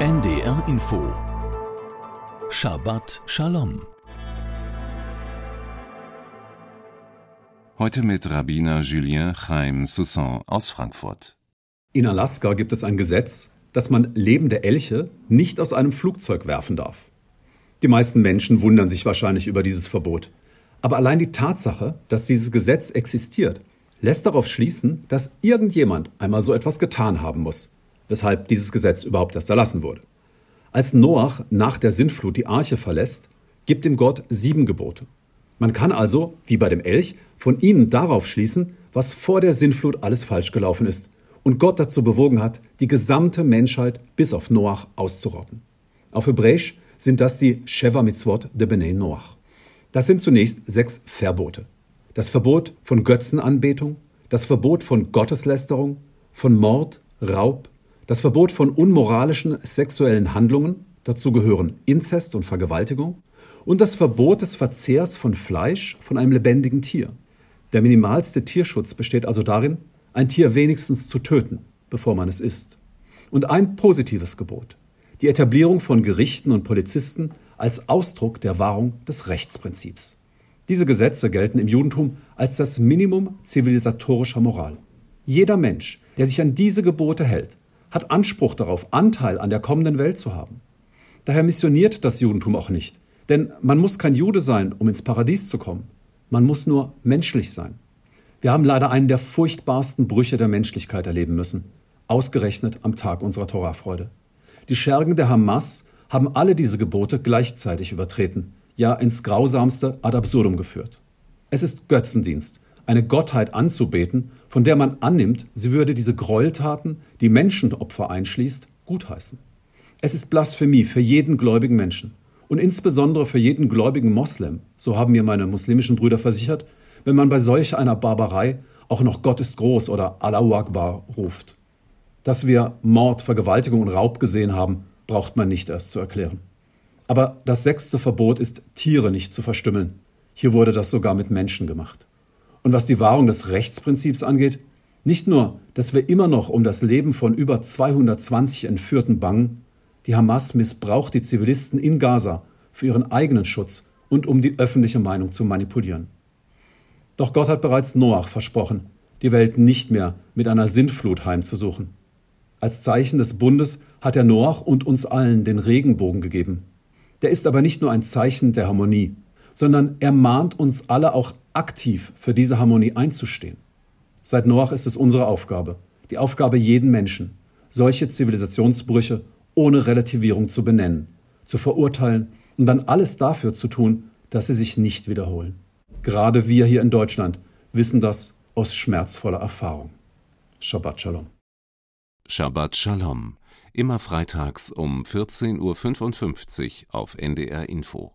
NDR Info Shabbat Shalom Heute mit Rabbiner Julien Chaim Soussan aus Frankfurt. In Alaska gibt es ein Gesetz, dass man lebende Elche nicht aus einem Flugzeug werfen darf. Die meisten Menschen wundern sich wahrscheinlich über dieses Verbot. Aber allein die Tatsache, dass dieses Gesetz existiert, lässt darauf schließen, dass irgendjemand einmal so etwas getan haben muss, weshalb dieses Gesetz überhaupt erst erlassen wurde. Als Noach nach der Sintflut die Arche verlässt, gibt ihm Gott sieben Gebote. Man kann also, wie bei dem Elch, von ihnen darauf schließen, was vor der Sintflut alles falsch gelaufen ist und Gott dazu bewogen hat, die gesamte Menschheit bis auf Noach auszurotten. Auf Hebräisch sind das die Sheva Mitzvot de Bnei Noach. Das sind zunächst sechs Verbote. Das Verbot von Götzenanbetung, das Verbot von Gotteslästerung, von Mord, Raub, das Verbot von unmoralischen sexuellen Handlungen, dazu gehören Inzest und Vergewaltigung, und das Verbot des Verzehrs von Fleisch von einem lebendigen Tier. Der minimalste Tierschutz besteht also darin, ein Tier wenigstens zu töten, bevor man es isst. Und ein positives Gebot, die Etablierung von Gerichten und Polizisten als Ausdruck der Wahrung des Rechtsprinzips. Diese Gesetze gelten im Judentum als das Minimum zivilisatorischer Moral. Jeder Mensch, der sich an diese Gebote hält, hat Anspruch darauf, Anteil an der kommenden Welt zu haben. Daher missioniert das Judentum auch nicht, denn man muss kein Jude sein, um ins Paradies zu kommen. Man muss nur menschlich sein. Wir haben leider einen der furchtbarsten Brüche der Menschlichkeit erleben müssen, ausgerechnet am Tag unserer Torahfreude. Die Schergen der Hamas haben alle diese Gebote gleichzeitig übertreten, ja ins grausamste ad absurdum geführt. Es ist Götzendienst, eine Gottheit anzubeten, von der man annimmt, sie würde diese Gräueltaten, die Menschenopfer einschließt, gutheißen. Es ist Blasphemie für jeden gläubigen Menschen und insbesondere für jeden gläubigen Moslem, so haben mir meine muslimischen Brüder versichert, wenn man bei solch einer Barbarei auch noch Gott ist groß oder Allahu Akbar ruft. Dass wir Mord, Vergewaltigung und Raub gesehen haben, braucht man nicht erst zu erklären. Aber das sechste Verbot ist, Tiere nicht zu verstümmeln. Hier wurde das sogar mit Menschen gemacht. Und was die Wahrung des Rechtsprinzips angeht, nicht nur, dass wir immer noch um das Leben von über 220 Entführten bangen, die Hamas missbraucht die Zivilisten in Gaza für ihren eigenen Schutz und um die öffentliche Meinung zu manipulieren. Doch Gott hat bereits Noach versprochen, die Welt nicht mehr mit einer Sintflut heimzusuchen. Als Zeichen des Bundes hat er Noach und uns allen den Regenbogen gegeben. Der ist aber nicht nur ein Zeichen der Harmonie, sondern er mahnt uns alle auch aktiv für diese Harmonie einzustehen. Seit Noach ist es unsere Aufgabe, die Aufgabe jeden Menschen, solche Zivilisationsbrüche ohne Relativierung zu benennen, zu verurteilen und dann alles dafür zu tun, dass sie sich nicht wiederholen. Gerade wir hier in Deutschland wissen das aus schmerzvoller Erfahrung. Shabbat Shalom. Shabbat Shalom. Immer freitags um 14.55 Uhr auf NDR Info.